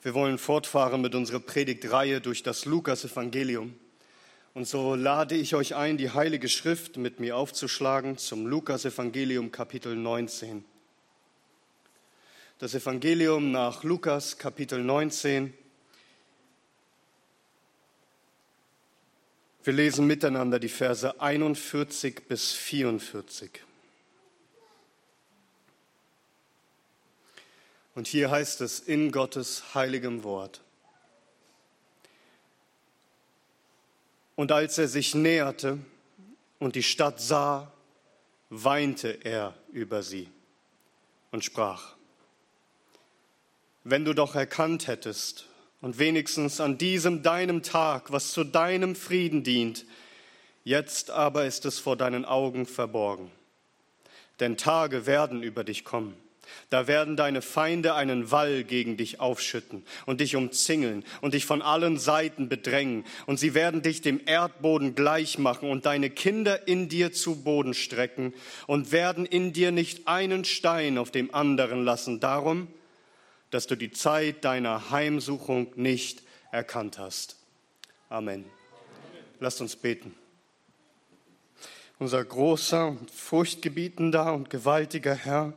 Wir wollen fortfahren mit unserer Predigtreihe durch das Lukas-Evangelium. Und so lade ich euch ein, die Heilige Schrift mit mir aufzuschlagen zum Lukas-Evangelium Kapitel 19. Das Evangelium nach Lukas Kapitel 19. Wir lesen miteinander die Verse 41 bis 44. Und hier heißt es in Gottes heiligem Wort. Und als er sich näherte und die Stadt sah, weinte er über sie und sprach, wenn du doch erkannt hättest und wenigstens an diesem deinem Tag, was zu deinem Frieden dient, jetzt aber ist es vor deinen Augen verborgen. Denn Tage werden über dich kommen da werden deine Feinde einen Wall gegen dich aufschütten und dich umzingeln und dich von allen Seiten bedrängen. Und sie werden dich dem Erdboden gleich machen und deine Kinder in dir zu Boden strecken und werden in dir nicht einen Stein auf dem anderen lassen. Darum, dass du die Zeit deiner Heimsuchung nicht erkannt hast. Amen. Lasst uns beten. Unser großer, furchtgebietender und gewaltiger Herr,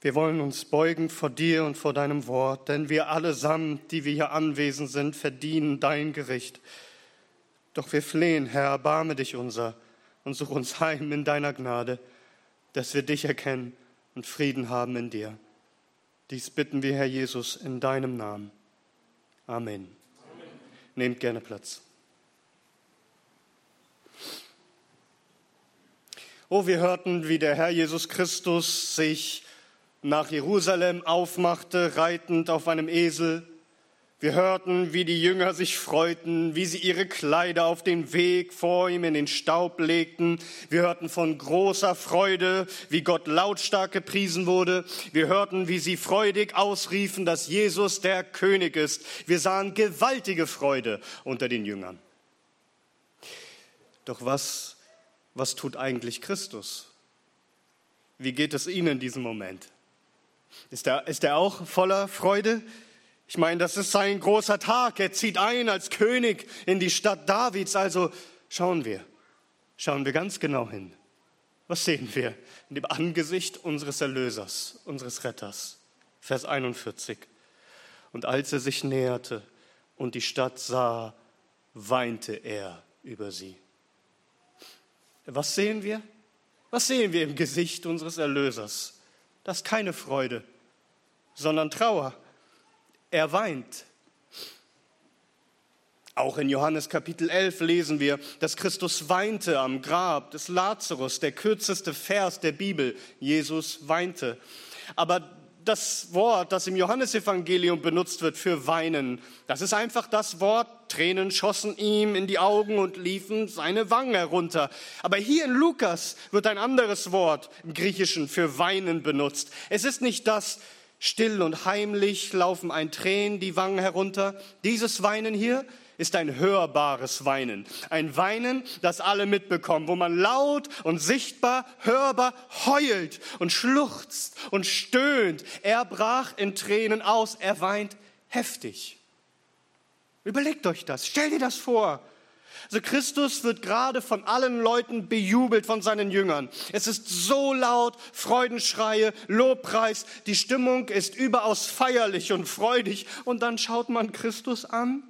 wir wollen uns beugen vor dir und vor deinem Wort, denn wir allesamt, die wir hier anwesend sind, verdienen dein Gericht. Doch wir flehen, Herr, erbarme dich unser und such uns heim in deiner Gnade, dass wir dich erkennen und Frieden haben in dir. Dies bitten wir, Herr Jesus, in deinem Namen. Amen. Amen. Nehmt gerne Platz. Oh, wir hörten, wie der Herr Jesus Christus sich nach Jerusalem aufmachte, reitend auf einem Esel. Wir hörten, wie die Jünger sich freuten, wie sie ihre Kleider auf den Weg vor ihm in den Staub legten. Wir hörten von großer Freude, wie Gott lautstark gepriesen wurde. Wir hörten, wie sie freudig ausriefen, dass Jesus der König ist. Wir sahen gewaltige Freude unter den Jüngern. Doch was, was tut eigentlich Christus? Wie geht es Ihnen in diesem Moment? Ist er, ist er auch voller Freude? Ich meine, das ist sein großer Tag. Er zieht ein als König in die Stadt Davids. Also schauen wir, schauen wir ganz genau hin. Was sehen wir in dem Angesicht unseres Erlösers, unseres Retters? Vers 41. Und als er sich näherte und die Stadt sah, weinte er über sie. Was sehen wir? Was sehen wir im Gesicht unseres Erlösers? Das ist keine Freude, sondern Trauer. Er weint. Auch in Johannes Kapitel 11 lesen wir, dass Christus weinte am Grab des Lazarus, der kürzeste Vers der Bibel. Jesus weinte. Aber das Wort, das im Johannesevangelium benutzt wird für weinen, das ist einfach das Wort, Tränen schossen ihm in die Augen und liefen seine Wangen herunter. Aber hier in Lukas wird ein anderes Wort im Griechischen für weinen benutzt. Es ist nicht das, still und heimlich laufen ein Tränen die Wangen herunter. Dieses Weinen hier ist ein hörbares Weinen. Ein Weinen, das alle mitbekommen, wo man laut und sichtbar, hörbar heult und schluchzt und stöhnt. Er brach in Tränen aus, er weint heftig. Überlegt euch das, stell dir das vor. Also Christus wird gerade von allen Leuten bejubelt, von seinen Jüngern. Es ist so laut, Freudenschreie, Lobpreis, die Stimmung ist überaus feierlich und freudig. Und dann schaut man Christus an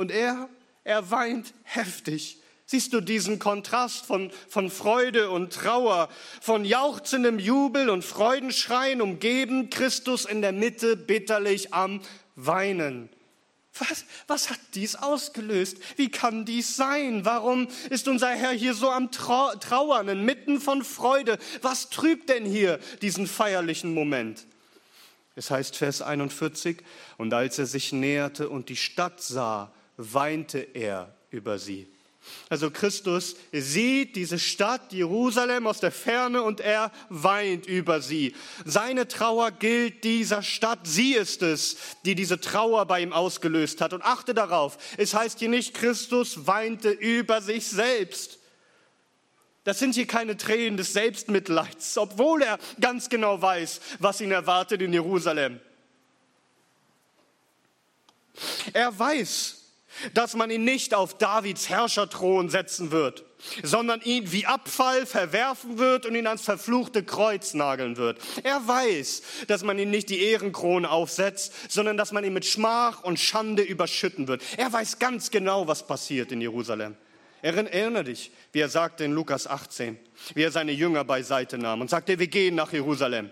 und er, er weint heftig. Siehst du diesen Kontrast von, von Freude und Trauer, von jauchzendem Jubel und Freudenschreien umgeben, Christus in der Mitte bitterlich am Weinen. Was, was hat dies ausgelöst? Wie kann dies sein? Warum ist unser Herr hier so am Trauern, inmitten von Freude? Was trübt denn hier diesen feierlichen Moment? Es heißt Vers 41, und als er sich näherte und die Stadt sah, weinte er über sie. Also Christus sieht diese Stadt Jerusalem aus der Ferne und er weint über sie. Seine Trauer gilt dieser Stadt. Sie ist es, die diese Trauer bei ihm ausgelöst hat. Und achte darauf, es heißt hier nicht, Christus weinte über sich selbst. Das sind hier keine Tränen des Selbstmitleids, obwohl er ganz genau weiß, was ihn erwartet in Jerusalem. Er weiß, dass man ihn nicht auf Davids Herrscherthron setzen wird, sondern ihn wie Abfall verwerfen wird und ihn ans verfluchte Kreuz nageln wird. Er weiß, dass man ihn nicht die Ehrenkrone aufsetzt, sondern dass man ihn mit Schmach und Schande überschütten wird. Er weiß ganz genau, was passiert in Jerusalem. Erinnere dich, wie er sagte in Lukas 18, wie er seine Jünger beiseite nahm und sagte, wir gehen nach Jerusalem.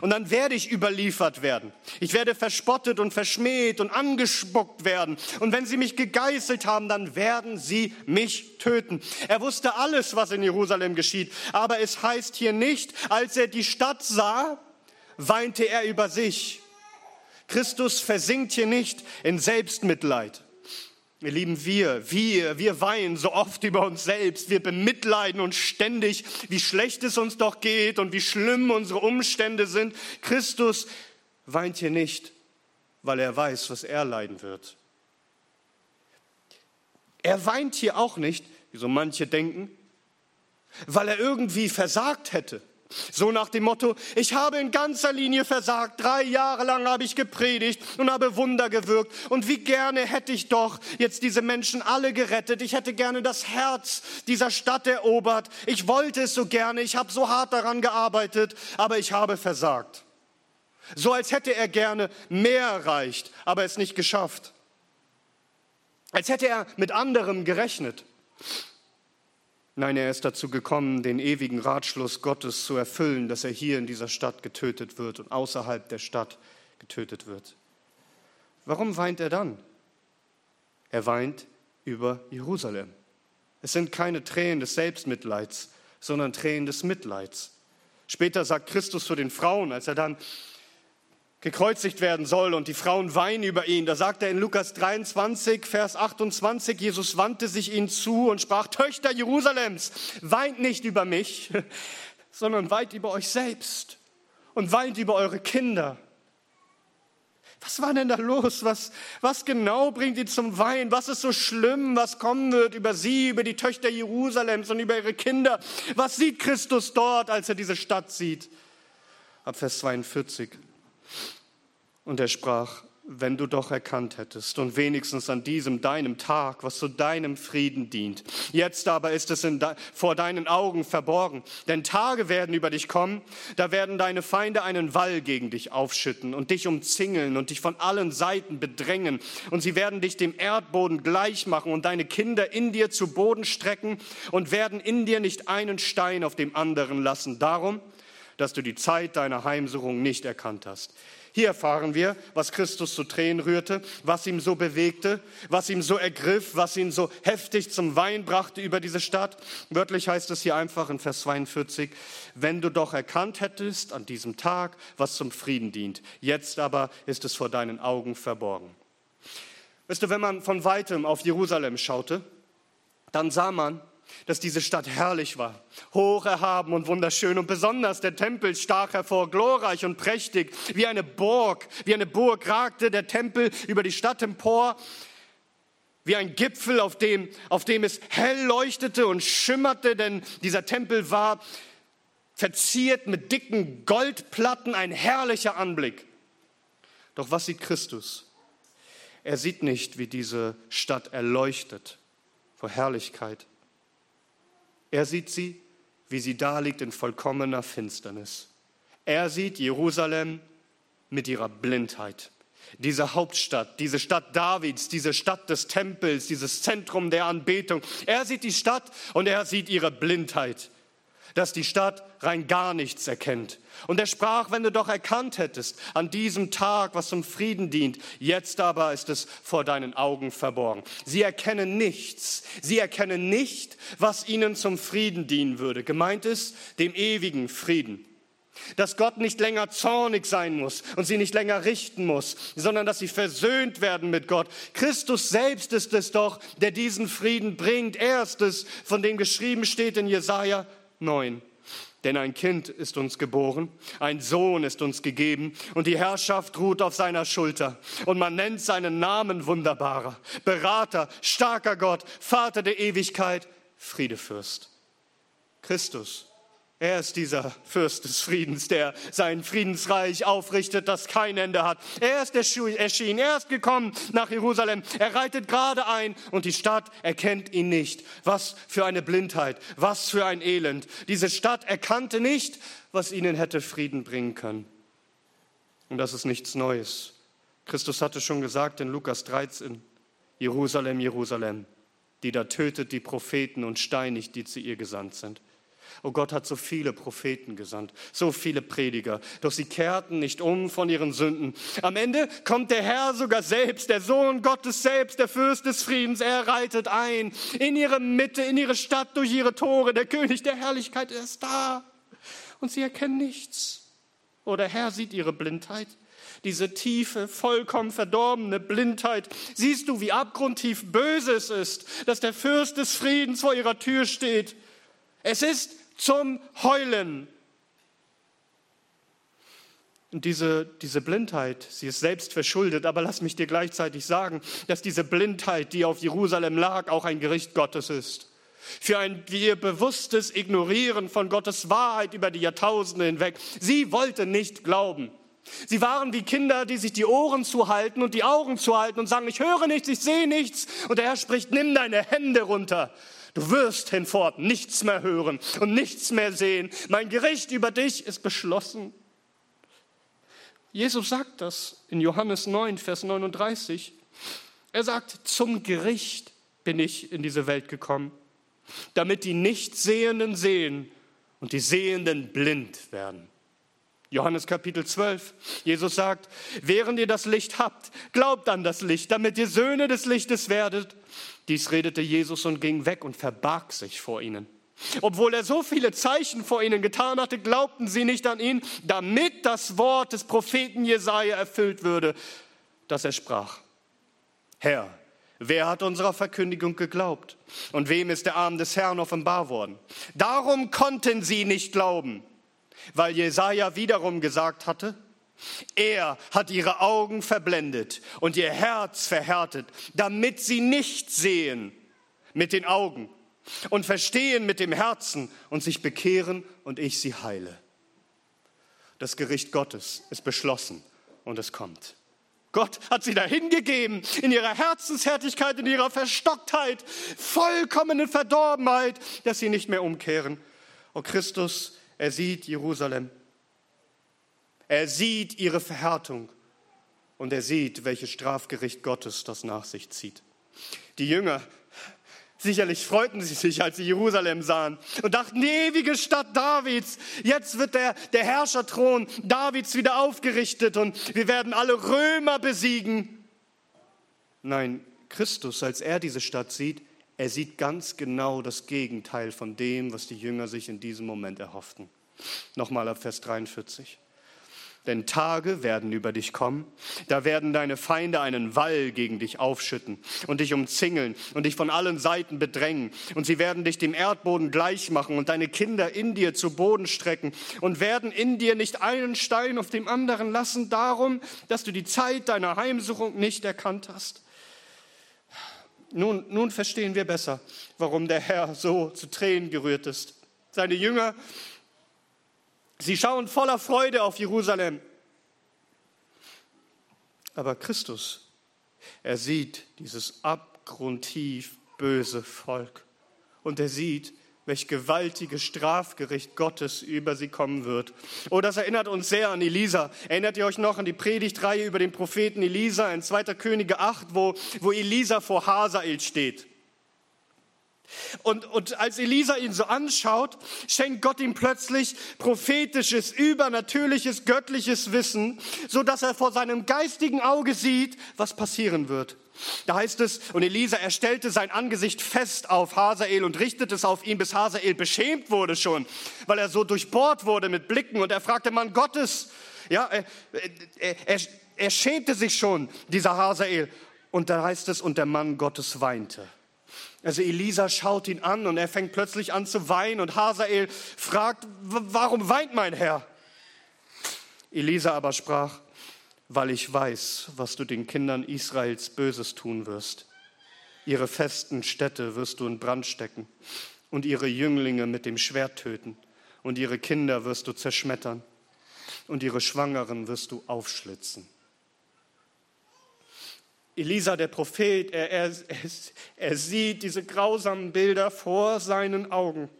Und dann werde ich überliefert werden. Ich werde verspottet und verschmäht und angespuckt werden. Und wenn sie mich gegeißelt haben, dann werden sie mich töten. Er wusste alles, was in Jerusalem geschieht. Aber es heißt hier nicht, als er die Stadt sah, weinte er über sich. Christus versinkt hier nicht in Selbstmitleid. Ihr Lieben, wir, wir, wir weinen so oft über uns selbst. Wir bemitleiden uns ständig, wie schlecht es uns doch geht und wie schlimm unsere Umstände sind. Christus weint hier nicht, weil er weiß, was er leiden wird. Er weint hier auch nicht, wie so manche denken, weil er irgendwie versagt hätte. So nach dem Motto, ich habe in ganzer Linie versagt, drei Jahre lang habe ich gepredigt und habe Wunder gewirkt und wie gerne hätte ich doch jetzt diese Menschen alle gerettet, ich hätte gerne das Herz dieser Stadt erobert, ich wollte es so gerne, ich habe so hart daran gearbeitet, aber ich habe versagt. So als hätte er gerne mehr erreicht, aber es nicht geschafft. Als hätte er mit anderem gerechnet. Nein, er ist dazu gekommen, den ewigen Ratschluss Gottes zu erfüllen, dass er hier in dieser Stadt getötet wird und außerhalb der Stadt getötet wird. Warum weint er dann? Er weint über Jerusalem. Es sind keine Tränen des Selbstmitleids, sondern Tränen des Mitleids. Später sagt Christus zu den Frauen, als er dann gekreuzigt werden soll und die Frauen weinen über ihn. Da sagt er in Lukas 23, Vers 28, Jesus wandte sich ihnen zu und sprach, Töchter Jerusalems, weint nicht über mich, sondern weint über euch selbst und weint über eure Kinder. Was war denn da los? Was, was genau bringt ihn zum Weinen? Was ist so schlimm, was kommen wird über sie, über die Töchter Jerusalems und über ihre Kinder? Was sieht Christus dort, als er diese Stadt sieht? Ab Vers 42. Und er sprach, wenn du doch erkannt hättest und wenigstens an diesem deinem Tag, was zu deinem Frieden dient. Jetzt aber ist es de vor deinen Augen verborgen, denn Tage werden über dich kommen, da werden deine Feinde einen Wall gegen dich aufschütten und dich umzingeln und dich von allen Seiten bedrängen und sie werden dich dem Erdboden gleich machen und deine Kinder in dir zu Boden strecken und werden in dir nicht einen Stein auf dem anderen lassen. Darum, dass du die Zeit deiner Heimsuchung nicht erkannt hast. Hier erfahren wir, was Christus zu Tränen rührte, was ihm so bewegte, was ihm so ergriff, was ihn so heftig zum Wein brachte über diese Stadt. Wörtlich heißt es hier einfach in Vers 42, wenn du doch erkannt hättest an diesem Tag, was zum Frieden dient. Jetzt aber ist es vor deinen Augen verborgen. Weißt du, wenn man von weitem auf Jerusalem schaute, dann sah man, dass diese Stadt herrlich war, hoch erhaben und wunderschön und besonders der Tempel stach hervor, glorreich und prächtig, wie eine Burg, wie eine Burg ragte der Tempel über die Stadt empor, wie ein Gipfel, auf dem, auf dem es hell leuchtete und schimmerte, denn dieser Tempel war verziert mit dicken Goldplatten, ein herrlicher Anblick. Doch was sieht Christus? Er sieht nicht, wie diese Stadt erleuchtet vor Herrlichkeit. Er sieht sie, wie sie da liegt in vollkommener Finsternis. Er sieht Jerusalem mit ihrer Blindheit. Diese Hauptstadt, diese Stadt Davids, diese Stadt des Tempels, dieses Zentrum der Anbetung. Er sieht die Stadt und er sieht ihre Blindheit dass die Stadt rein gar nichts erkennt. Und er sprach, wenn du doch erkannt hättest an diesem Tag, was zum Frieden dient, jetzt aber ist es vor deinen Augen verborgen. Sie erkennen nichts. Sie erkennen nicht, was ihnen zum Frieden dienen würde. Gemeint ist dem ewigen Frieden. Dass Gott nicht länger zornig sein muss und sie nicht länger richten muss, sondern dass sie versöhnt werden mit Gott. Christus selbst ist es doch, der diesen Frieden bringt. Er ist es, von dem geschrieben steht in Jesaja, 9. Denn ein Kind ist uns geboren, ein Sohn ist uns gegeben und die Herrschaft ruht auf seiner Schulter. Und man nennt seinen Namen wunderbarer, Berater, starker Gott, Vater der Ewigkeit, Friedefürst. Christus Er ist dieser Fürst des Friedens, der sein Friedensreich aufrichtet, das kein Ende hat. Er ist erschienen, er ist gekommen nach Jerusalem. Er reitet gerade ein und die Stadt erkennt ihn nicht. Was für eine Blindheit, was für ein Elend. Diese Stadt erkannte nicht, was ihnen hätte Frieden bringen können. Und das ist nichts Neues. Christus hatte schon gesagt in Lukas 13, Jerusalem, Jerusalem, die da tötet die Propheten und steinigt, die zu ihr gesandt sind. Oh Gott hat so viele Propheten gesandt, so viele Prediger, doch sie kehrten nicht um von ihren Sünden. Am Ende kommt der Herr sogar selbst, der Sohn Gottes selbst, der Fürst des Friedens. Er reitet ein in ihre Mitte, in ihre Stadt, durch ihre Tore. Der König der Herrlichkeit ist da. Und sie erkennen nichts. Oh, der Herr sieht ihre Blindheit diese tiefe, vollkommen verdorbene Blindheit. Siehst du, wie abgrundtief böse es ist, dass der Fürst des Friedens vor ihrer Tür steht? Es ist zum Heulen. Und diese, diese Blindheit, sie ist selbst verschuldet, aber lass mich dir gleichzeitig sagen, dass diese Blindheit, die auf Jerusalem lag, auch ein Gericht Gottes ist. Für ein ihr bewusstes Ignorieren von Gottes Wahrheit über die Jahrtausende hinweg. Sie wollte nicht glauben. Sie waren wie Kinder, die sich die Ohren zuhalten und die Augen zuhalten und sagen, ich höre nichts, ich sehe nichts. Und der Herr spricht, nimm deine Hände runter. Du wirst hinfort nichts mehr hören und nichts mehr sehen. Mein Gericht über dich ist beschlossen. Jesus sagt das in Johannes 9, Vers 39. Er sagt, zum Gericht bin ich in diese Welt gekommen, damit die Nichtsehenden sehen und die Sehenden blind werden. Johannes Kapitel 12. Jesus sagt, während ihr das Licht habt, glaubt an das Licht, damit ihr Söhne des Lichtes werdet. Dies redete Jesus und ging weg und verbarg sich vor ihnen. Obwohl er so viele Zeichen vor ihnen getan hatte, glaubten sie nicht an ihn, damit das Wort des Propheten Jesaja erfüllt würde, dass er sprach: Herr, wer hat unserer Verkündigung geglaubt? Und wem ist der Arm des Herrn offenbar worden? Darum konnten sie nicht glauben, weil Jesaja wiederum gesagt hatte: er hat ihre Augen verblendet und ihr Herz verhärtet, damit sie nicht sehen mit den Augen und verstehen mit dem Herzen und sich bekehren und ich sie heile. Das Gericht Gottes ist beschlossen und es kommt. Gott hat sie dahingegeben in ihrer Herzenshärtigkeit, in ihrer Verstocktheit, vollkommene Verdorbenheit, dass sie nicht mehr umkehren. Und Christus, er sieht Jerusalem er sieht ihre Verhärtung und er sieht, welches Strafgericht Gottes das nach sich zieht. Die Jünger, sicherlich freuten sie sich, als sie Jerusalem sahen und dachten, die ewige Stadt Davids, jetzt wird der, der Herrscherthron Davids wieder aufgerichtet und wir werden alle Römer besiegen. Nein, Christus, als er diese Stadt sieht, er sieht ganz genau das Gegenteil von dem, was die Jünger sich in diesem Moment erhofften. Nochmal ab Vers 43. Denn Tage werden über dich kommen, da werden deine Feinde einen Wall gegen dich aufschütten und dich umzingeln und dich von allen Seiten bedrängen. Und sie werden dich dem Erdboden gleich machen und deine Kinder in dir zu Boden strecken und werden in dir nicht einen Stein auf dem anderen lassen, darum, dass du die Zeit deiner Heimsuchung nicht erkannt hast. Nun, nun verstehen wir besser, warum der Herr so zu Tränen gerührt ist. Seine Jünger Sie schauen voller Freude auf Jerusalem. Aber Christus, er sieht dieses abgrundtief böse Volk und er sieht, welch gewaltiges Strafgericht Gottes über sie kommen wird. Oh, das erinnert uns sehr an Elisa. Erinnert ihr euch noch an die Predigtreihe über den Propheten Elisa in 2. Könige 8, wo, wo Elisa vor Hazael steht? Und, und als Elisa ihn so anschaut, schenkt Gott ihm plötzlich prophetisches, übernatürliches, göttliches Wissen, so dass er vor seinem geistigen Auge sieht, was passieren wird. Da heißt es, und Elisa erstellte sein Angesicht fest auf Hazael und richtete es auf ihn, bis Hazael beschämt wurde schon, weil er so durchbohrt wurde mit Blicken. Und er fragte Mann Gottes, ja, er, er, er, er schämte sich schon, dieser Hazael. Und da heißt es, und der Mann Gottes weinte. Also Elisa schaut ihn an und er fängt plötzlich an zu weinen und Hazael fragt, warum weint mein Herr? Elisa aber sprach, weil ich weiß, was du den Kindern Israels Böses tun wirst. Ihre festen Städte wirst du in Brand stecken und ihre Jünglinge mit dem Schwert töten und ihre Kinder wirst du zerschmettern und ihre Schwangeren wirst du aufschlitzen. Elisa, der Prophet, er, er, er, sieht diese grausamen Bilder vor seinen Augen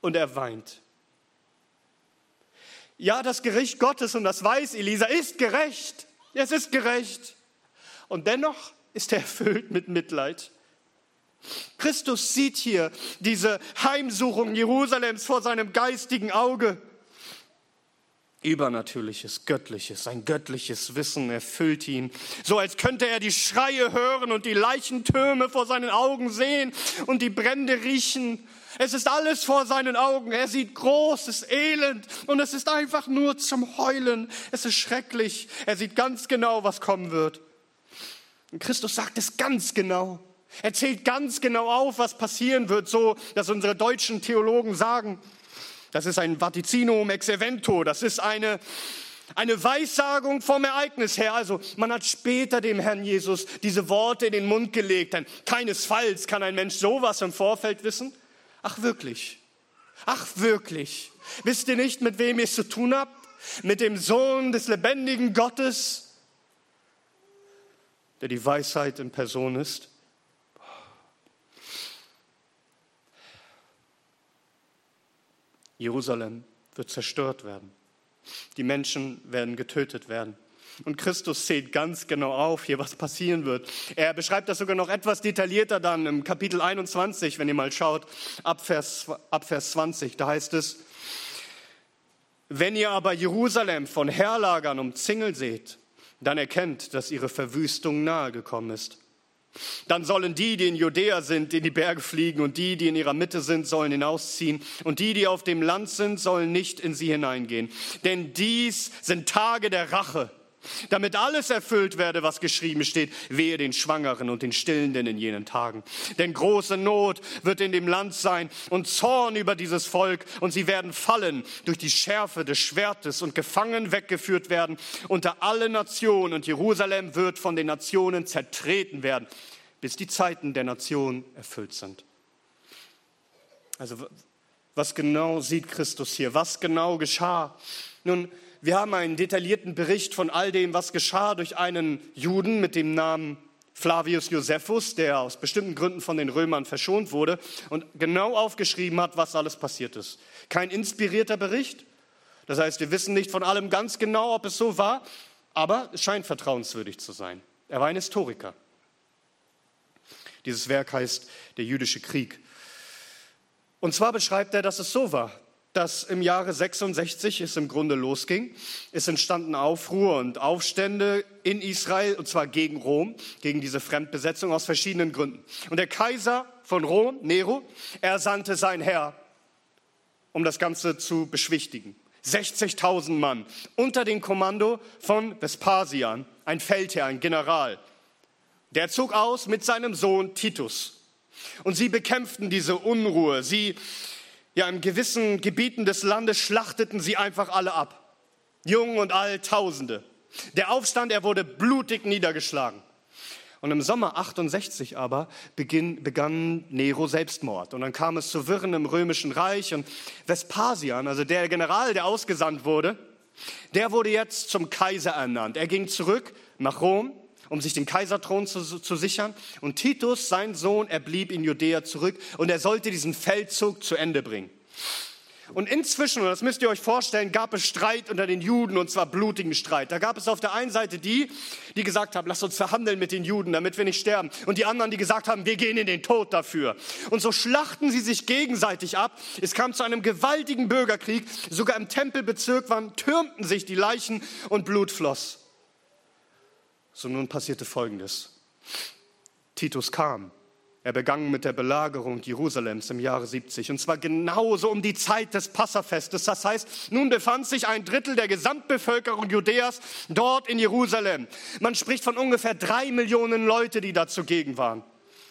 und er weint. Ja, das Gericht Gottes, und das weiß Elisa, ist gerecht. Es ist gerecht. Und dennoch ist er erfüllt mit Mitleid. Christus sieht hier diese Heimsuchung Jerusalems vor seinem geistigen Auge. Übernatürliches, Göttliches, ein göttliches Wissen erfüllt ihn, so als könnte er die Schreie hören und die Leichentürme vor seinen Augen sehen und die Brände riechen. Es ist alles vor seinen Augen. Er sieht großes Elend und es ist einfach nur zum Heulen. Es ist schrecklich. Er sieht ganz genau, was kommen wird. Und Christus sagt es ganz genau. Er zählt ganz genau auf, was passieren wird, so dass unsere deutschen Theologen sagen, das ist ein Vaticinum ex evento, das ist eine, eine Weissagung vom Ereignis her. Also man hat später dem Herrn Jesus diese Worte in den Mund gelegt, denn keinesfalls kann ein Mensch sowas im Vorfeld wissen. Ach wirklich, ach wirklich. Wisst ihr nicht, mit wem ihr es zu tun habt? Mit dem Sohn des lebendigen Gottes, der die Weisheit in Person ist. Jerusalem wird zerstört werden. Die Menschen werden getötet werden. Und Christus zählt ganz genau auf hier, was passieren wird. Er beschreibt das sogar noch etwas detaillierter dann im Kapitel 21, wenn ihr mal schaut, ab Vers, ab Vers 20. Da heißt es, wenn ihr aber Jerusalem von Herlagern umzingelt seht, dann erkennt, dass ihre Verwüstung nahe gekommen ist. Dann sollen die, die in Judäa sind, in die Berge fliegen und die, die in ihrer Mitte sind, sollen hinausziehen und die, die auf dem Land sind, sollen nicht in sie hineingehen. Denn dies sind Tage der Rache, damit alles erfüllt werde, was geschrieben steht, wehe den Schwangeren und den Stillenden in jenen Tagen. Denn große Not wird in dem Land sein und Zorn über dieses Volk und sie werden fallen durch die Schärfe des Schwertes und gefangen weggeführt werden unter alle Nationen und Jerusalem wird von den Nationen zertreten werden, bis die Zeiten der Nation erfüllt sind. Also was genau sieht Christus hier? Was genau geschah? Nun, wir haben einen detaillierten Bericht von all dem, was geschah durch einen Juden mit dem Namen Flavius Josephus, der aus bestimmten Gründen von den Römern verschont wurde und genau aufgeschrieben hat, was alles passiert ist. Kein inspirierter Bericht. Das heißt, wir wissen nicht von allem ganz genau, ob es so war, aber es scheint vertrauenswürdig zu sein. Er war ein Historiker. Dieses Werk heißt Der jüdische Krieg. Und zwar beschreibt er, dass es so war dass im Jahre 66 es im Grunde losging. Es entstanden Aufruhr und Aufstände in Israel, und zwar gegen Rom, gegen diese Fremdbesetzung aus verschiedenen Gründen. Und der Kaiser von Rom, Nero, er sandte sein Herr, um das Ganze zu beschwichtigen. 60.000 Mann unter dem Kommando von Vespasian, ein Feldherr, ein General. Der zog aus mit seinem Sohn Titus. Und sie bekämpften diese Unruhe. Sie ja, in gewissen Gebieten des Landes schlachteten sie einfach alle ab. Jung und alt, Tausende. Der Aufstand, er wurde blutig niedergeschlagen. Und im Sommer 68 aber beginn, begann Nero Selbstmord. Und dann kam es zu Wirren im Römischen Reich und Vespasian, also der General, der ausgesandt wurde, der wurde jetzt zum Kaiser ernannt. Er ging zurück nach Rom um sich den Kaiserthron zu, zu sichern. Und Titus, sein Sohn, er blieb in Judäa zurück und er sollte diesen Feldzug zu Ende bringen. Und inzwischen, und das müsst ihr euch vorstellen, gab es Streit unter den Juden und zwar blutigen Streit. Da gab es auf der einen Seite die, die gesagt haben, lasst uns verhandeln mit den Juden, damit wir nicht sterben. Und die anderen, die gesagt haben, wir gehen in den Tod dafür. Und so schlachten sie sich gegenseitig ab. Es kam zu einem gewaltigen Bürgerkrieg. Sogar im Tempelbezirk waren, türmten sich die Leichen und Blut floss. So nun passierte Folgendes. Titus kam. Er begann mit der Belagerung Jerusalems im Jahre 70 und zwar genauso um die Zeit des Passafestes. Das heißt, nun befand sich ein Drittel der Gesamtbevölkerung Judäas dort in Jerusalem. Man spricht von ungefähr drei Millionen Leute, die da zugegen waren.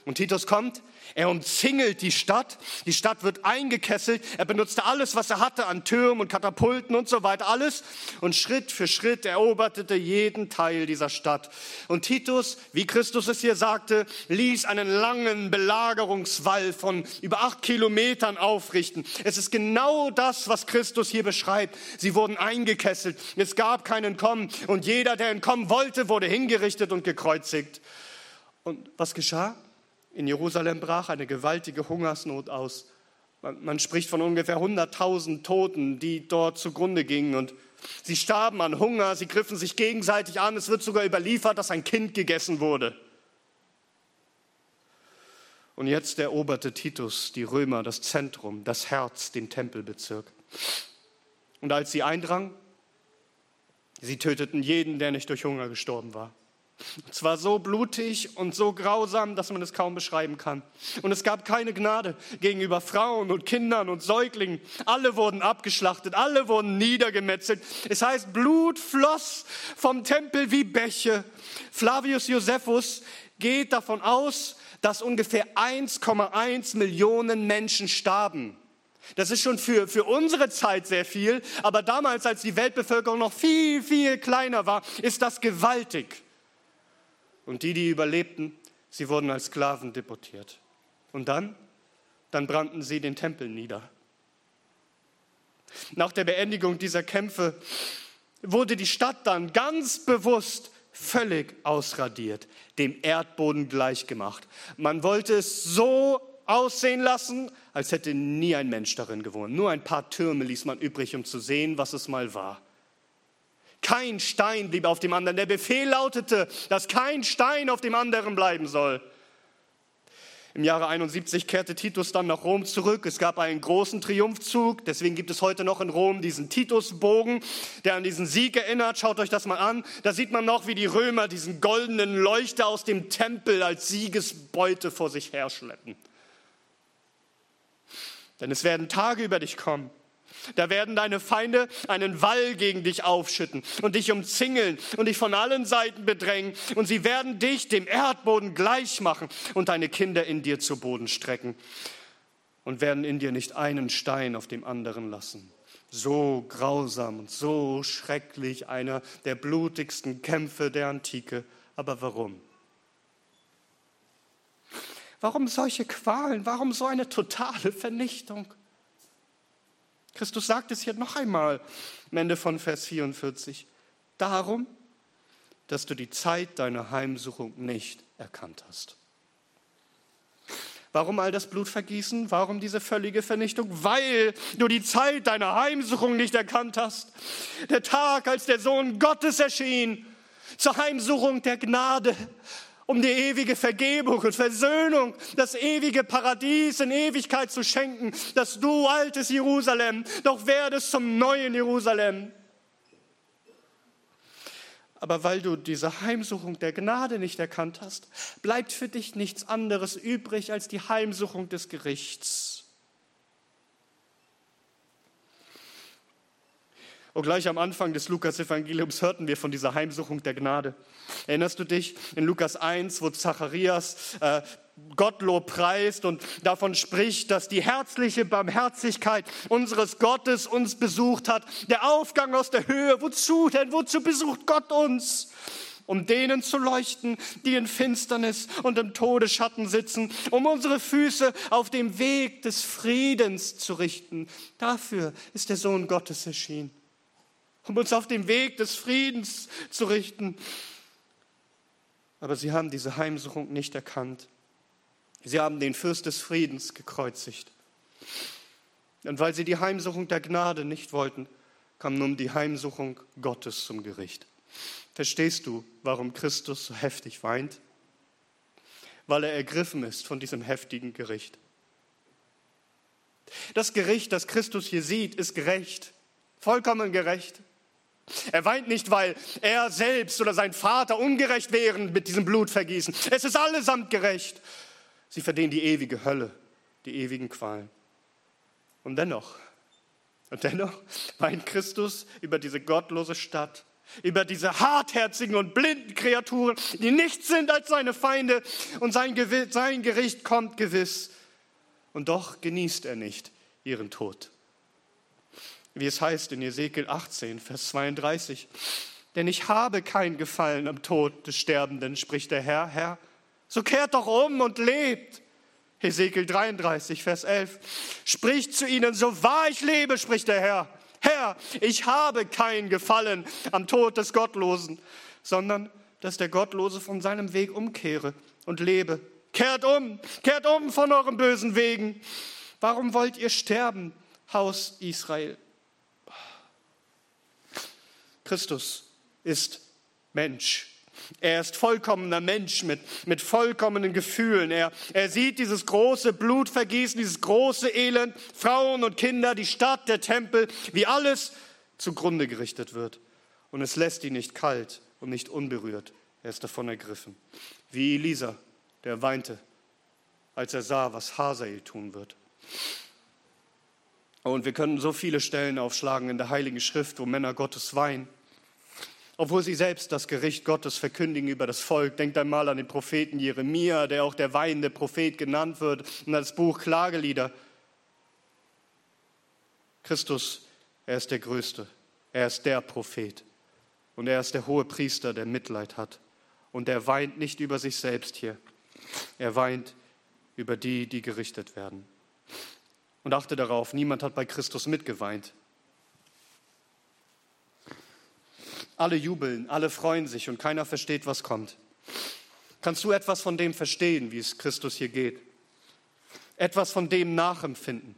Und Titus kommt, er umzingelt die Stadt, die Stadt wird eingekesselt, er benutzte alles, was er hatte an Türmen und Katapulten und so weiter, alles. Und Schritt für Schritt eroberte er jeden Teil dieser Stadt. Und Titus, wie Christus es hier sagte, ließ einen langen Belagerungswall von über acht Kilometern aufrichten. Es ist genau das, was Christus hier beschreibt. Sie wurden eingekesselt, es gab keinen Kommen und jeder, der entkommen wollte, wurde hingerichtet und gekreuzigt. Und was geschah? In Jerusalem brach eine gewaltige Hungersnot aus. Man, man spricht von ungefähr 100.000 Toten, die dort zugrunde gingen. Und sie starben an Hunger, sie griffen sich gegenseitig an. Es wird sogar überliefert, dass ein Kind gegessen wurde. Und jetzt eroberte Titus, die Römer, das Zentrum, das Herz, den Tempelbezirk. Und als sie eindrangen, sie töteten jeden, der nicht durch Hunger gestorben war. Es war so blutig und so grausam, dass man es kaum beschreiben kann. Und es gab keine Gnade gegenüber Frauen und Kindern und Säuglingen. Alle wurden abgeschlachtet, alle wurden niedergemetzelt. Es heißt, Blut floss vom Tempel wie Bäche. Flavius Josephus geht davon aus, dass ungefähr 1,1 Millionen Menschen starben. Das ist schon für, für unsere Zeit sehr viel, aber damals, als die Weltbevölkerung noch viel, viel kleiner war, ist das gewaltig. Und die, die überlebten, sie wurden als Sklaven deportiert. Und dann, dann brannten sie den Tempel nieder. Nach der Beendigung dieser Kämpfe wurde die Stadt dann ganz bewusst völlig ausradiert, dem Erdboden gleichgemacht. Man wollte es so aussehen lassen, als hätte nie ein Mensch darin gewohnt. Nur ein paar Türme ließ man übrig, um zu sehen, was es mal war. Kein Stein blieb auf dem anderen. Der Befehl lautete, dass kein Stein auf dem anderen bleiben soll. Im Jahre 71 kehrte Titus dann nach Rom zurück. Es gab einen großen Triumphzug. Deswegen gibt es heute noch in Rom diesen Titusbogen, der an diesen Sieg erinnert. Schaut euch das mal an. Da sieht man noch, wie die Römer diesen goldenen Leuchter aus dem Tempel als Siegesbeute vor sich herschleppen. Denn es werden Tage über dich kommen, da werden deine Feinde einen Wall gegen dich aufschütten und dich umzingeln und dich von allen Seiten bedrängen. Und sie werden dich dem Erdboden gleich machen und deine Kinder in dir zu Boden strecken und werden in dir nicht einen Stein auf dem anderen lassen. So grausam und so schrecklich einer der blutigsten Kämpfe der Antike. Aber warum? Warum solche Qualen? Warum so eine totale Vernichtung? Christus sagt es hier noch einmal am Ende von Vers 44. Darum, dass du die Zeit deiner Heimsuchung nicht erkannt hast. Warum all das Blutvergießen? Warum diese völlige Vernichtung? Weil du die Zeit deiner Heimsuchung nicht erkannt hast. Der Tag, als der Sohn Gottes erschien, zur Heimsuchung der Gnade, um die ewige Vergebung und Versöhnung, das ewige Paradies in Ewigkeit zu schenken, dass du, altes Jerusalem, doch werdest zum neuen Jerusalem. Aber weil du diese Heimsuchung der Gnade nicht erkannt hast, bleibt für dich nichts anderes übrig als die Heimsuchung des Gerichts. Und gleich am Anfang des Lukas-Evangeliums hörten wir von dieser Heimsuchung der Gnade. Erinnerst du dich in Lukas 1, wo Zacharias äh, Gottlob preist und davon spricht, dass die herzliche Barmherzigkeit unseres Gottes uns besucht hat. Der Aufgang aus der Höhe, wozu denn? Wozu besucht Gott uns? um denen zu leuchten, die in Finsternis und im Todesschatten sitzen, um unsere Füße auf dem Weg des Friedens zu richten. Dafür ist der Sohn Gottes erschienen um uns auf den Weg des Friedens zu richten. Aber sie haben diese Heimsuchung nicht erkannt. Sie haben den Fürst des Friedens gekreuzigt. Und weil sie die Heimsuchung der Gnade nicht wollten, kam nun die Heimsuchung Gottes zum Gericht. Verstehst du, warum Christus so heftig weint? Weil er ergriffen ist von diesem heftigen Gericht. Das Gericht, das Christus hier sieht, ist gerecht, vollkommen gerecht. Er weint nicht, weil er selbst oder sein Vater ungerecht wären mit diesem Blutvergießen. Es ist allesamt gerecht. Sie verdienen die ewige Hölle, die ewigen Qualen. Und dennoch, und dennoch weint Christus über diese gottlose Stadt, über diese hartherzigen und blinden Kreaturen, die nichts sind als seine Feinde. Und sein, sein Gericht kommt gewiss. Und doch genießt er nicht ihren Tod. Wie es heißt in Ezekiel 18, Vers 32. Denn ich habe kein Gefallen am Tod des Sterbenden, spricht der Herr, Herr. So kehrt doch um und lebt. Hesekiel 33, Vers 11. Spricht zu ihnen, so wahr ich lebe, spricht der Herr. Herr, ich habe kein Gefallen am Tod des Gottlosen, sondern dass der Gottlose von seinem Weg umkehre und lebe. Kehrt um, kehrt um von euren bösen Wegen. Warum wollt ihr sterben, Haus Israel? Christus ist Mensch. Er ist vollkommener Mensch mit, mit vollkommenen Gefühlen. Er, er sieht dieses große Blutvergießen, dieses große Elend, Frauen und Kinder, die Stadt, der Tempel, wie alles zugrunde gerichtet wird. Und es lässt ihn nicht kalt und nicht unberührt. Er ist davon ergriffen. Wie Elisa, der weinte, als er sah, was Hazael tun wird. Und wir können so viele Stellen aufschlagen in der Heiligen Schrift, wo Männer Gottes weinen obwohl sie selbst das Gericht Gottes verkündigen über das Volk. Denkt einmal an den Propheten Jeremia, der auch der weinende Prophet genannt wird, und das Buch Klagelieder. Christus, er ist der Größte, er ist der Prophet und er ist der hohe Priester, der Mitleid hat. Und er weint nicht über sich selbst hier, er weint über die, die gerichtet werden. Und achte darauf, niemand hat bei Christus mitgeweint. Alle jubeln, alle freuen sich und keiner versteht, was kommt. Kannst du etwas von dem verstehen, wie es Christus hier geht? Etwas von dem nachempfinden?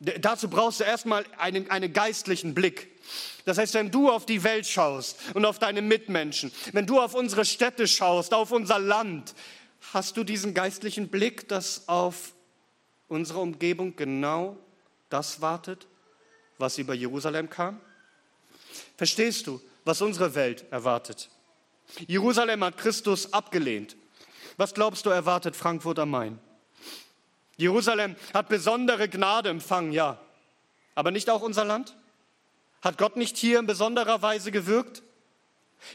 Dazu brauchst du erstmal einen, einen geistlichen Blick. Das heißt, wenn du auf die Welt schaust und auf deine Mitmenschen, wenn du auf unsere Städte schaust, auf unser Land, hast du diesen geistlichen Blick, dass auf unsere Umgebung genau das wartet, was über Jerusalem kam? Verstehst du? Was unsere Welt erwartet. Jerusalem hat Christus abgelehnt. Was glaubst du erwartet Frankfurt am Main? Jerusalem hat besondere Gnade empfangen, ja. Aber nicht auch unser Land? Hat Gott nicht hier in besonderer Weise gewirkt?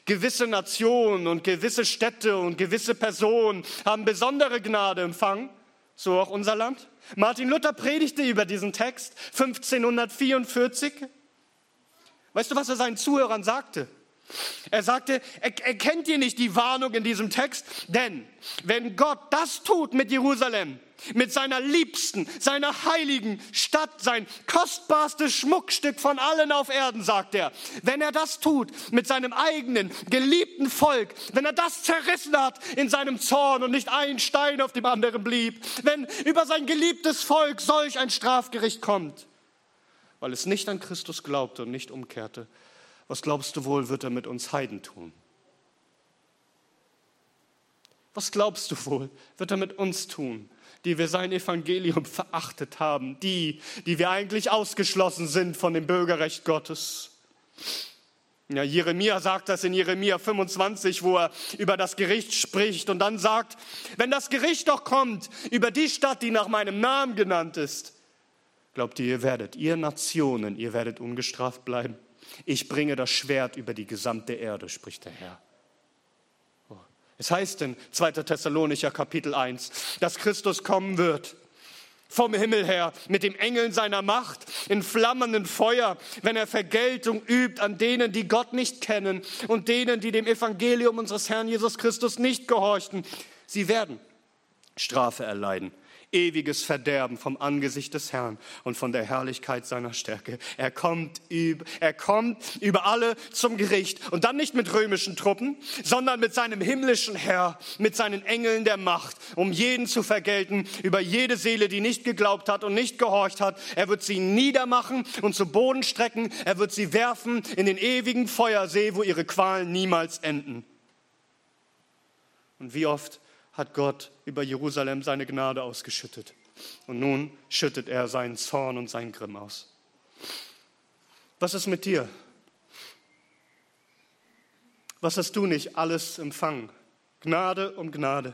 Gewisse Nationen und gewisse Städte und gewisse Personen haben besondere Gnade empfangen, so auch unser Land. Martin Luther predigte über diesen Text 1544 Weißt du, was er seinen Zuhörern sagte? Er sagte, erkennt ihr nicht die Warnung in diesem Text? Denn wenn Gott das tut mit Jerusalem, mit seiner liebsten, seiner heiligen Stadt, sein kostbarstes Schmuckstück von allen auf Erden, sagt er, wenn er das tut mit seinem eigenen, geliebten Volk, wenn er das zerrissen hat in seinem Zorn und nicht ein Stein auf dem anderen blieb, wenn über sein geliebtes Volk solch ein Strafgericht kommt, weil es nicht an Christus glaubte und nicht umkehrte, was glaubst du wohl, wird er mit uns Heiden tun? Was glaubst du wohl, wird er mit uns tun, die wir sein Evangelium verachtet haben, die, die wir eigentlich ausgeschlossen sind von dem Bürgerrecht Gottes? Ja, Jeremia sagt das in Jeremia 25, wo er über das Gericht spricht und dann sagt, wenn das Gericht doch kommt über die Stadt, die nach meinem Namen genannt ist, Glaubt ihr, ihr werdet, ihr Nationen, ihr werdet ungestraft bleiben? Ich bringe das Schwert über die gesamte Erde, spricht der Herr. Oh. Es heißt in 2. Thessalonicher Kapitel 1, dass Christus kommen wird vom Himmel her mit den Engeln seiner Macht in flammenden Feuer, wenn er Vergeltung übt an denen, die Gott nicht kennen und denen, die dem Evangelium unseres Herrn Jesus Christus nicht gehorchten. Sie werden Strafe erleiden ewiges Verderben vom Angesicht des Herrn und von der Herrlichkeit seiner Stärke. Er kommt über, er kommt über alle zum Gericht und dann nicht mit römischen Truppen, sondern mit seinem himmlischen Herr, mit seinen Engeln der Macht, um jeden zu vergelten über jede Seele, die nicht geglaubt hat und nicht gehorcht hat. Er wird sie niedermachen und zu Boden strecken. Er wird sie werfen in den ewigen Feuersee, wo ihre Qualen niemals enden. Und wie oft hat Gott über Jerusalem seine Gnade ausgeschüttet. Und nun schüttet er seinen Zorn und seinen Grimm aus. Was ist mit dir? Was hast du nicht alles empfangen? Gnade um Gnade.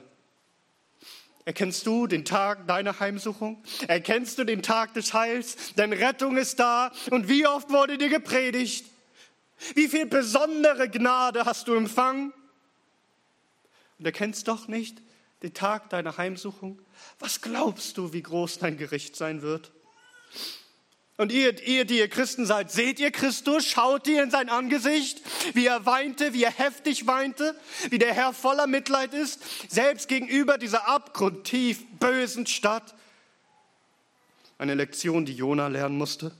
Erkennst du den Tag deiner Heimsuchung? Erkennst du den Tag des Heils? Denn Rettung ist da. Und wie oft wurde dir gepredigt? Wie viel besondere Gnade hast du empfangen? Und erkennst doch nicht den Tag deiner Heimsuchung? Was glaubst du, wie groß dein Gericht sein wird? Und ihr, ihr, die ihr Christen seid, seht ihr Christus? Schaut ihr in sein Angesicht, wie er weinte, wie er heftig weinte, wie der Herr voller Mitleid ist, selbst gegenüber dieser abgrundtief bösen Stadt? Eine Lektion, die Jona lernen musste.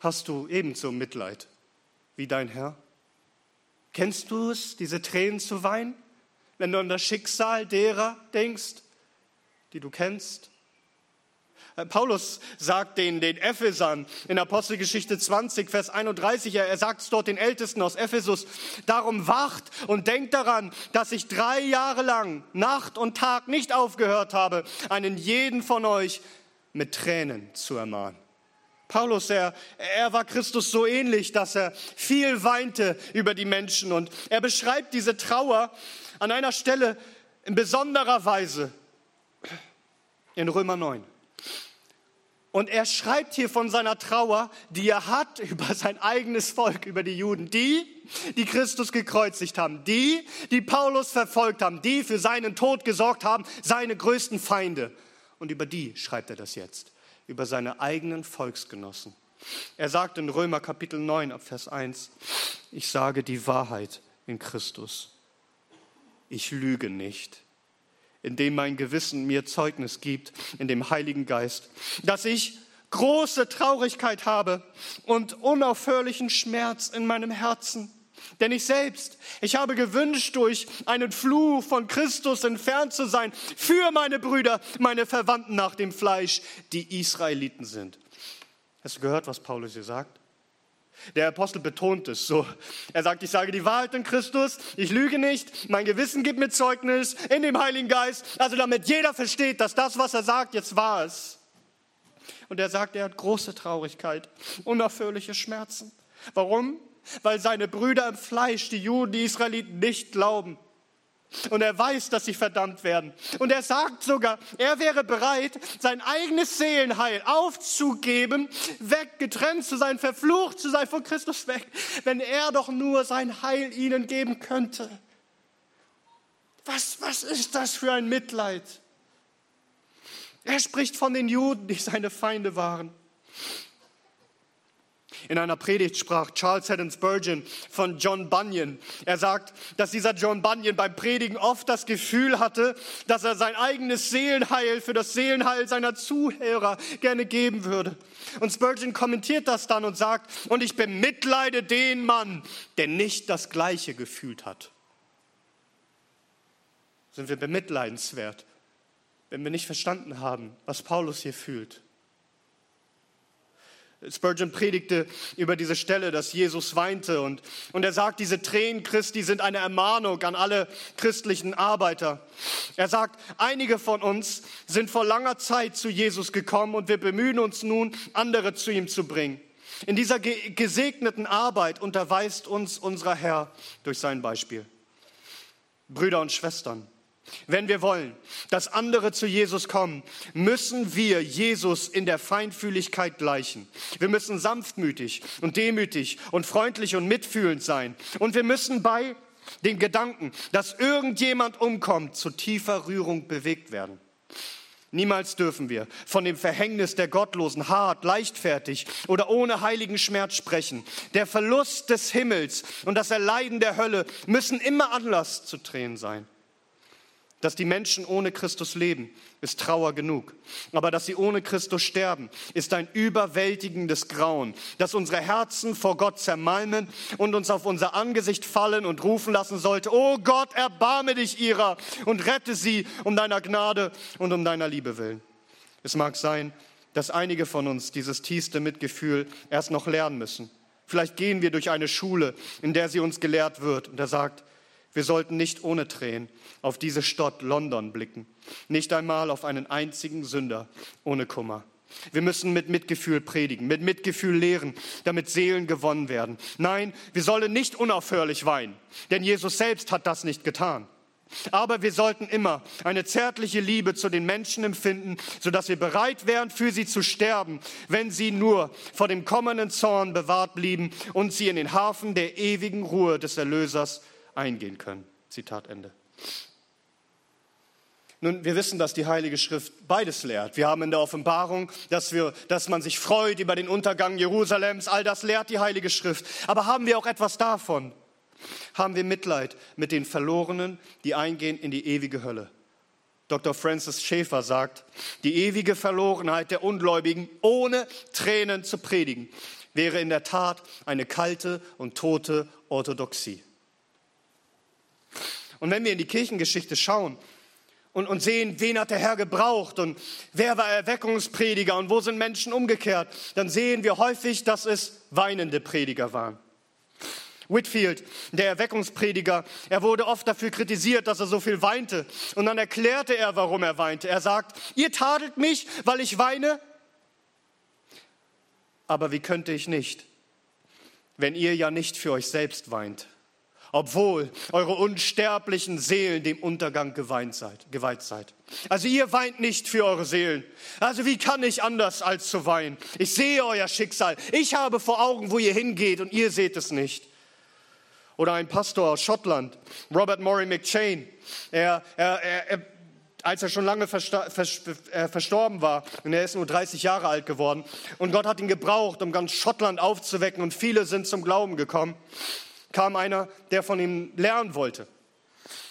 Hast du ebenso Mitleid wie dein Herr? Kennst du es, diese Tränen zu weinen, wenn du an das Schicksal derer denkst, die du kennst? Äh, Paulus sagt den, den Ephesern in Apostelgeschichte 20, Vers 31, er, er sagt es dort den Ältesten aus Ephesus, darum wacht und denkt daran, dass ich drei Jahre lang Nacht und Tag nicht aufgehört habe, einen jeden von euch mit Tränen zu ermahnen. Paulus, er, er war Christus so ähnlich, dass er viel weinte über die Menschen. Und er beschreibt diese Trauer an einer Stelle in besonderer Weise in Römer 9. Und er schreibt hier von seiner Trauer, die er hat über sein eigenes Volk, über die Juden, die, die Christus gekreuzigt haben, die, die Paulus verfolgt haben, die für seinen Tod gesorgt haben, seine größten Feinde. Und über die schreibt er das jetzt, über seine eigenen Volksgenossen. Er sagt in Römer Kapitel 9 ab Vers 1, ich sage die Wahrheit in Christus. Ich lüge nicht in dem mein Gewissen mir Zeugnis gibt, in dem Heiligen Geist, dass ich große Traurigkeit habe und unaufhörlichen Schmerz in meinem Herzen. Denn ich selbst, ich habe gewünscht, durch einen Fluch von Christus entfernt zu sein für meine Brüder, meine Verwandten nach dem Fleisch, die Israeliten sind. Hast du gehört, was Paulus hier sagt? Der Apostel betont es so. Er sagt, ich sage die Wahrheit in Christus, ich lüge nicht, mein Gewissen gibt mir Zeugnis in dem Heiligen Geist, also damit jeder versteht, dass das, was er sagt, jetzt wahr ist. Und er sagt, er hat große Traurigkeit, unaufhörliche Schmerzen. Warum? Weil seine Brüder im Fleisch, die Juden, die Israeliten, nicht glauben. Und er weiß, dass sie verdammt werden. Und er sagt sogar, er wäre bereit, sein eigenes Seelenheil aufzugeben, weg, getrennt zu sein, verflucht zu sein von Christus weg, wenn er doch nur sein Heil ihnen geben könnte. Was, was ist das für ein Mitleid? Er spricht von den Juden, die seine Feinde waren. In einer Predigt sprach Charles Haddon Spurgeon von John Bunyan. Er sagt, dass dieser John Bunyan beim Predigen oft das Gefühl hatte, dass er sein eigenes Seelenheil für das Seelenheil seiner Zuhörer gerne geben würde. Und Spurgeon kommentiert das dann und sagt, und ich bemitleide den Mann, der nicht das Gleiche gefühlt hat. Sind wir bemitleidenswert, wenn wir nicht verstanden haben, was Paulus hier fühlt? Spurgeon predigte über diese Stelle, dass Jesus weinte und, und er sagt, diese Tränen Christi sind eine Ermahnung an alle christlichen Arbeiter. Er sagt, einige von uns sind vor langer Zeit zu Jesus gekommen und wir bemühen uns nun, andere zu ihm zu bringen. In dieser gesegneten Arbeit unterweist uns unser Herr durch sein Beispiel. Brüder und Schwestern, wenn wir wollen, dass andere zu Jesus kommen, müssen wir Jesus in der Feinfühligkeit gleichen. Wir müssen sanftmütig und demütig und freundlich und mitfühlend sein. Und wir müssen bei den Gedanken, dass irgendjemand umkommt, zu tiefer Rührung bewegt werden. Niemals dürfen wir von dem Verhängnis der Gottlosen hart, leichtfertig oder ohne heiligen Schmerz sprechen. Der Verlust des Himmels und das Erleiden der Hölle müssen immer Anlass zu Tränen sein. Dass die Menschen ohne Christus leben, ist Trauer genug. Aber dass sie ohne Christus sterben, ist ein überwältigendes Grauen, das unsere Herzen vor Gott zermalmen und uns auf unser Angesicht fallen und rufen lassen sollte, oh Gott, erbarme dich ihrer und rette sie um deiner Gnade und um deiner Liebe willen. Es mag sein, dass einige von uns dieses tiefste Mitgefühl erst noch lernen müssen. Vielleicht gehen wir durch eine Schule, in der sie uns gelehrt wird und er sagt, wir sollten nicht ohne Tränen auf diese Stadt London blicken, nicht einmal auf einen einzigen Sünder ohne Kummer. Wir müssen mit Mitgefühl predigen, mit Mitgefühl lehren, damit Seelen gewonnen werden. Nein, wir sollen nicht unaufhörlich weinen, denn Jesus selbst hat das nicht getan. Aber wir sollten immer eine zärtliche Liebe zu den Menschen empfinden, sodass wir bereit wären, für sie zu sterben, wenn sie nur vor dem kommenden Zorn bewahrt blieben und sie in den Hafen der ewigen Ruhe des Erlösers eingehen können. Zitat Ende. Nun, wir wissen, dass die Heilige Schrift beides lehrt. Wir haben in der Offenbarung, dass, wir, dass man sich freut über den Untergang Jerusalems. All das lehrt die Heilige Schrift. Aber haben wir auch etwas davon? Haben wir Mitleid mit den Verlorenen, die eingehen in die ewige Hölle? Dr. Francis Schaeffer sagt, die ewige Verlorenheit der Ungläubigen ohne Tränen zu predigen, wäre in der Tat eine kalte und tote Orthodoxie. Und wenn wir in die Kirchengeschichte schauen, und, und sehen, wen hat der Herr gebraucht und wer war Erweckungsprediger und wo sind Menschen umgekehrt, dann sehen wir häufig, dass es weinende Prediger waren. Whitfield, der Erweckungsprediger, er wurde oft dafür kritisiert, dass er so viel weinte. Und dann erklärte er, warum er weinte. Er sagt, ihr tadelt mich, weil ich weine. Aber wie könnte ich nicht, wenn ihr ja nicht für euch selbst weint? Obwohl eure unsterblichen Seelen dem Untergang geweiht seid, geweiht seid. Also ihr weint nicht für eure Seelen. Also wie kann ich anders als zu weinen? Ich sehe euer Schicksal. Ich habe vor Augen, wo ihr hingeht und ihr seht es nicht. Oder ein Pastor aus Schottland, Robert Murray McChain. Er, er, er, als er schon lange äh, verstorben war, und er ist nur 30 Jahre alt geworden, und Gott hat ihn gebraucht, um ganz Schottland aufzuwecken, und viele sind zum Glauben gekommen kam einer, der von ihm lernen wollte.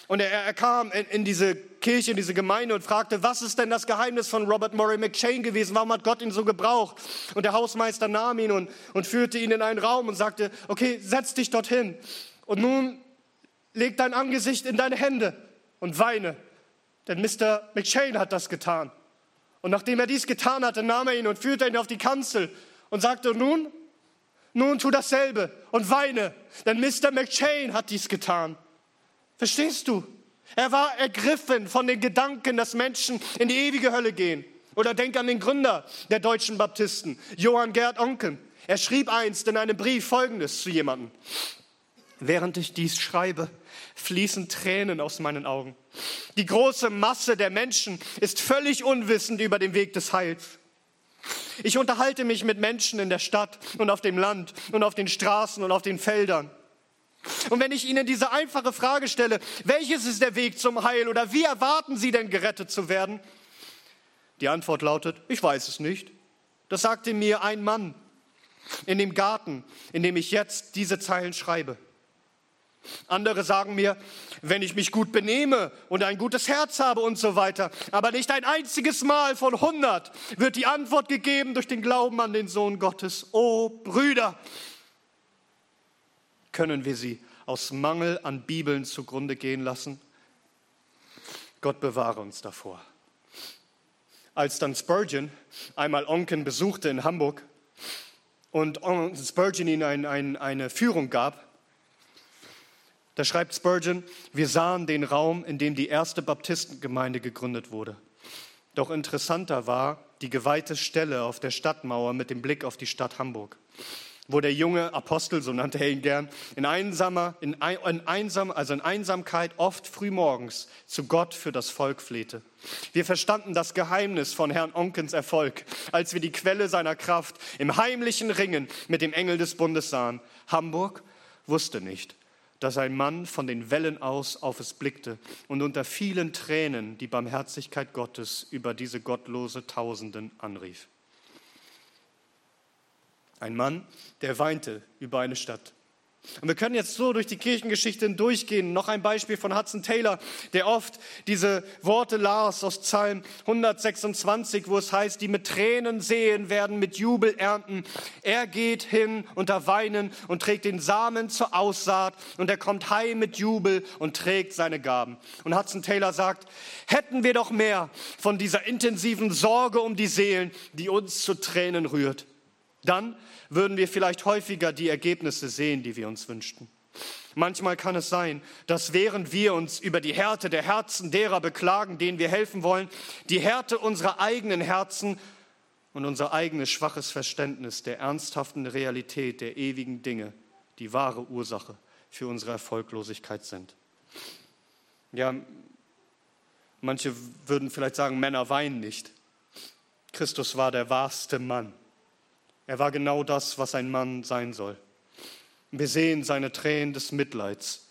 Und er, er kam in, in, diese Kirche, in diese Gemeinde und fragte, was ist denn das Geheimnis von Robert Murray McChain gewesen? Warum hat Gott ihn so gebraucht? Und der Hausmeister nahm ihn und, und führte ihn in einen Raum und sagte, okay, setz dich dorthin. Und nun leg dein Angesicht in deine Hände und weine. Denn Mr. McChain hat das getan. Und nachdem er dies getan hatte, nahm er ihn und führte ihn auf die Kanzel und sagte, nun, nun tu dasselbe und weine, denn Mr. McChain hat dies getan. Verstehst du? Er war ergriffen von den Gedanken, dass Menschen in die ewige Hölle gehen. Oder denk an den Gründer der deutschen Baptisten, Johann Gerd Onken. Er schrieb einst in einem Brief Folgendes zu jemandem. Während ich dies schreibe, fließen Tränen aus meinen Augen. Die große Masse der Menschen ist völlig unwissend über den Weg des Heils. Ich unterhalte mich mit Menschen in der Stadt und auf dem Land und auf den Straßen und auf den Feldern. Und wenn ich Ihnen diese einfache Frage stelle, welches ist der Weg zum Heil oder wie erwarten Sie denn gerettet zu werden? Die Antwort lautet, ich weiß es nicht. Das sagte mir ein Mann in dem Garten, in dem ich jetzt diese Zeilen schreibe. Andere sagen mir, wenn ich mich gut benehme und ein gutes Herz habe und so weiter. Aber nicht ein einziges Mal von 100 wird die Antwort gegeben durch den Glauben an den Sohn Gottes. O Brüder, können wir sie aus Mangel an Bibeln zugrunde gehen lassen? Gott bewahre uns davor. Als dann Spurgeon einmal Onken besuchte in Hamburg und Spurgeon ihm ein, ein, eine Führung gab, da schreibt Spurgeon, wir sahen den Raum, in dem die erste Baptistengemeinde gegründet wurde. Doch interessanter war die geweihte Stelle auf der Stadtmauer mit dem Blick auf die Stadt Hamburg, wo der junge Apostel, so nannte er ihn gern, in, einsamer, in, in, einsam, also in Einsamkeit oft frühmorgens zu Gott für das Volk flehte. Wir verstanden das Geheimnis von Herrn Onkens Erfolg, als wir die Quelle seiner Kraft im heimlichen Ringen mit dem Engel des Bundes sahen. Hamburg wusste nicht, dass ein Mann von den Wellen aus auf es blickte und unter vielen Tränen die Barmherzigkeit Gottes über diese gottlose Tausenden anrief. Ein Mann, der weinte über eine Stadt. Und wir können jetzt so durch die Kirchengeschichte hindurchgehen. Noch ein Beispiel von Hudson Taylor, der oft diese Worte las aus Psalm 126, wo es heißt, die mit Tränen sehen, werden mit Jubel ernten. Er geht hin unter Weinen und trägt den Samen zur Aussaat und er kommt heim mit Jubel und trägt seine Gaben. Und Hudson Taylor sagt, hätten wir doch mehr von dieser intensiven Sorge um die Seelen, die uns zu Tränen rührt. Dann würden wir vielleicht häufiger die Ergebnisse sehen, die wir uns wünschten. Manchmal kann es sein, dass während wir uns über die Härte der Herzen derer beklagen, denen wir helfen wollen, die Härte unserer eigenen Herzen und unser eigenes schwaches Verständnis der ernsthaften Realität der ewigen Dinge die wahre Ursache für unsere Erfolglosigkeit sind. Ja, manche würden vielleicht sagen, Männer weinen nicht. Christus war der wahrste Mann. Er war genau das, was ein Mann sein soll. Wir sehen seine Tränen des Mitleids.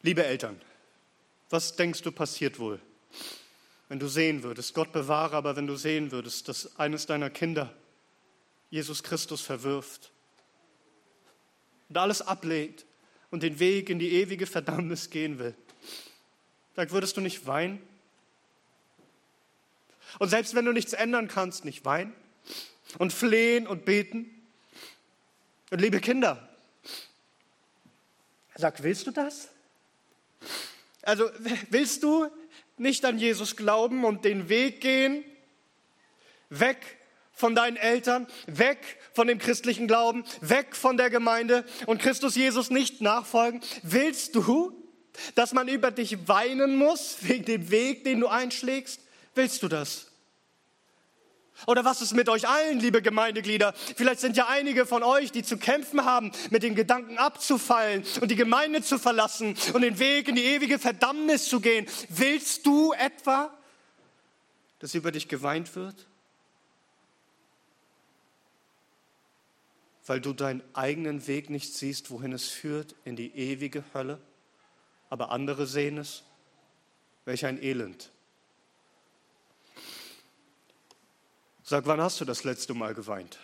Liebe Eltern, was denkst du passiert wohl, wenn du sehen würdest, Gott bewahre, aber wenn du sehen würdest, dass eines deiner Kinder Jesus Christus verwirft und alles ablehnt und den Weg in die ewige Verdammnis gehen will? Sag, würdest du nicht weinen? Und selbst wenn du nichts ändern kannst, nicht weinen und flehen und beten? Und liebe Kinder, sag, willst du das? Also willst du nicht an Jesus glauben und den Weg gehen, weg von deinen Eltern, weg von dem christlichen Glauben, weg von der Gemeinde und Christus Jesus nicht nachfolgen? Willst du, dass man über dich weinen muss wegen dem Weg, den du einschlägst? Willst du das? Oder was ist mit euch allen, liebe Gemeindeglieder? Vielleicht sind ja einige von euch, die zu kämpfen haben, mit dem Gedanken abzufallen und die Gemeinde zu verlassen und den Weg in die ewige Verdammnis zu gehen. Willst du etwa, dass über dich geweint wird? Weil du deinen eigenen Weg nicht siehst, wohin es führt, in die ewige Hölle, aber andere sehen es. Welch ein Elend. Sag, wann hast du das letzte Mal geweint?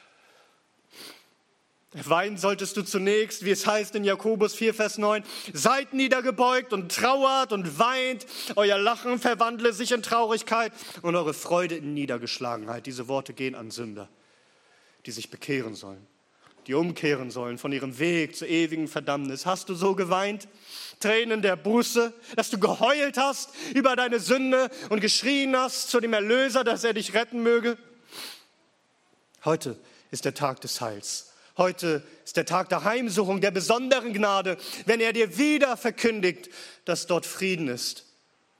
Weinen solltest du zunächst, wie es heißt in Jakobus 4, Vers 9, seid niedergebeugt und trauert und weint, euer Lachen verwandle sich in Traurigkeit und eure Freude in Niedergeschlagenheit. Diese Worte gehen an Sünder, die sich bekehren sollen, die umkehren sollen von ihrem Weg zur ewigen Verdammnis. Hast du so geweint? Tränen der Buße, dass du geheult hast über deine Sünde und geschrien hast zu dem Erlöser, dass er dich retten möge? Heute ist der Tag des Heils. Heute ist der Tag der Heimsuchung, der besonderen Gnade, wenn er dir wieder verkündigt, dass dort Frieden ist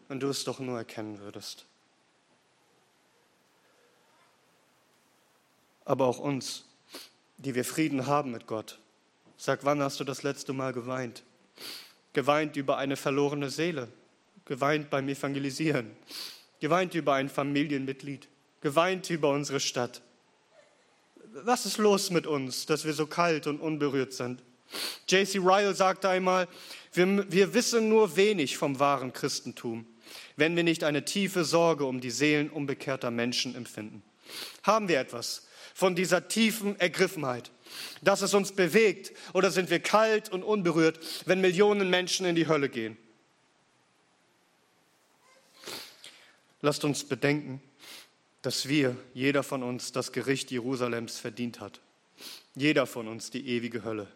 und du es doch nur erkennen würdest. Aber auch uns, die wir Frieden haben mit Gott. Sag, wann hast du das letzte Mal geweint? Geweint über eine verlorene Seele, geweint beim Evangelisieren, geweint über ein Familienmitglied, geweint über unsere Stadt was ist los mit uns, dass wir so kalt und unberührt sind? J.C. Ryle sagte einmal, wir, wir wissen nur wenig vom wahren Christentum, wenn wir nicht eine tiefe Sorge um die Seelen unbekehrter Menschen empfinden. Haben wir etwas von dieser tiefen Ergriffenheit, dass es uns bewegt, oder sind wir kalt und unberührt, wenn Millionen Menschen in die Hölle gehen? Lasst uns bedenken, dass wir, jeder von uns, das Gericht Jerusalems verdient hat. Jeder von uns die ewige Hölle.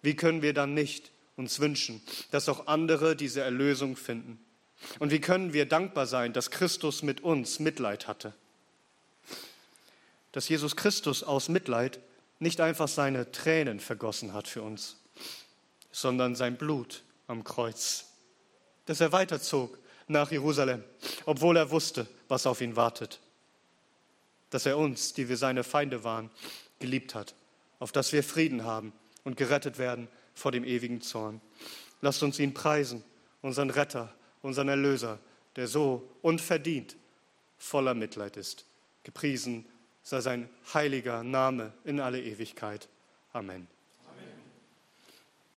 Wie können wir dann nicht uns wünschen, dass auch andere diese Erlösung finden? Und wie können wir dankbar sein, dass Christus mit uns Mitleid hatte? Dass Jesus Christus aus Mitleid nicht einfach seine Tränen vergossen hat für uns, sondern sein Blut am Kreuz. Dass er weiterzog nach Jerusalem, obwohl er wusste, was auf ihn wartet. Dass er uns, die wir seine Feinde waren, geliebt hat, auf dass wir Frieden haben und gerettet werden vor dem ewigen Zorn. Lasst uns ihn preisen, unseren Retter, unseren Erlöser, der so unverdient voller Mitleid ist. Gepriesen sei sein heiliger Name in alle Ewigkeit. Amen.